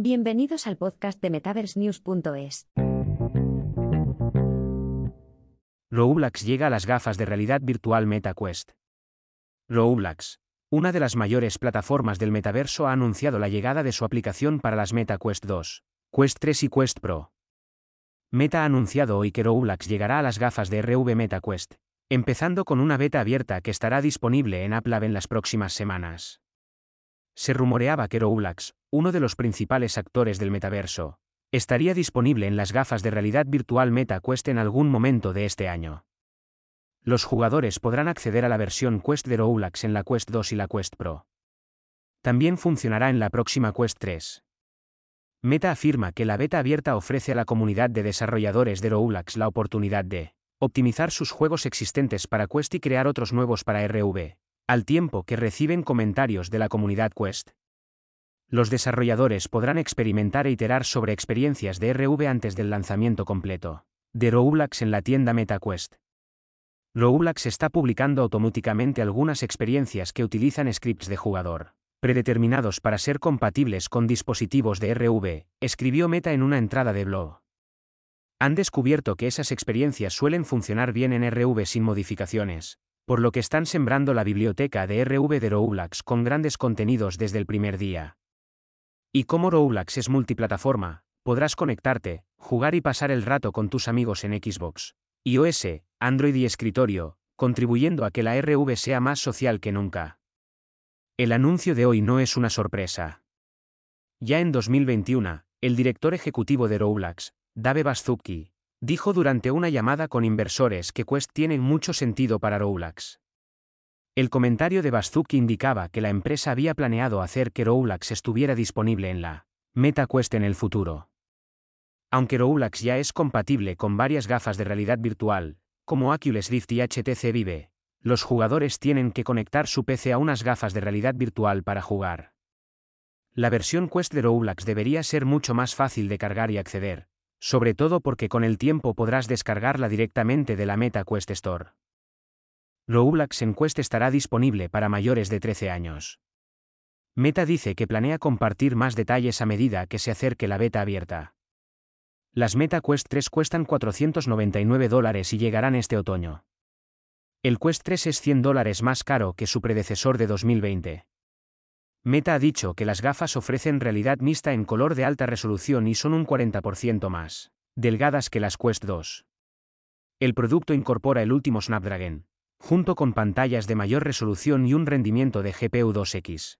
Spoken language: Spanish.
Bienvenidos al podcast de MetaverseNews.es. Roblox llega a las gafas de realidad virtual MetaQuest. Roblox, una de las mayores plataformas del metaverso, ha anunciado la llegada de su aplicación para las MetaQuest 2, Quest 3 y Quest Pro. Meta ha anunciado hoy que Roblox llegará a las gafas de RV MetaQuest, empezando con una beta abierta que estará disponible en App Lab en las próximas semanas. Se rumoreaba que Roblox, uno de los principales actores del metaverso, estaría disponible en las gafas de realidad virtual MetaQuest en algún momento de este año. Los jugadores podrán acceder a la versión Quest de Roblox en la Quest 2 y la Quest Pro. También funcionará en la próxima Quest 3. Meta afirma que la beta abierta ofrece a la comunidad de desarrolladores de Roblox la oportunidad de optimizar sus juegos existentes para Quest y crear otros nuevos para RV, al tiempo que reciben comentarios de la comunidad Quest. Los desarrolladores podrán experimentar e iterar sobre experiencias de RV antes del lanzamiento completo de Roblox en la tienda MetaQuest. Roblox está publicando automáticamente algunas experiencias que utilizan scripts de jugador predeterminados para ser compatibles con dispositivos de RV, escribió Meta en una entrada de blog. Han descubierto que esas experiencias suelen funcionar bien en RV sin modificaciones, por lo que están sembrando la biblioteca de RV de Roblox con grandes contenidos desde el primer día. Y como Roblox es multiplataforma, podrás conectarte, jugar y pasar el rato con tus amigos en Xbox, iOS, Android y escritorio, contribuyendo a que la RV sea más social que nunca. El anuncio de hoy no es una sorpresa. Ya en 2021, el director ejecutivo de Roblox, Dave Baszucki, dijo durante una llamada con inversores que Quest tiene mucho sentido para Roblox. El comentario de Baszucki indicaba que la empresa había planeado hacer que Roblox estuviera disponible en la MetaQuest en el futuro. Aunque Roblox ya es compatible con varias gafas de realidad virtual, como Oculus Rift y HTC Vive, los jugadores tienen que conectar su PC a unas gafas de realidad virtual para jugar. La versión Quest de Roblox debería ser mucho más fácil de cargar y acceder, sobre todo porque con el tiempo podrás descargarla directamente de la Meta Quest Store. Roblox en Quest estará disponible para mayores de 13 años. Meta dice que planea compartir más detalles a medida que se acerque la beta abierta. Las Meta Quest 3 cuestan 499 dólares y llegarán este otoño. El Quest 3 es 100 dólares más caro que su predecesor de 2020. Meta ha dicho que las gafas ofrecen realidad mixta en color de alta resolución y son un 40% más delgadas que las Quest 2. El producto incorpora el último Snapdragon, junto con pantallas de mayor resolución y un rendimiento de GPU 2X.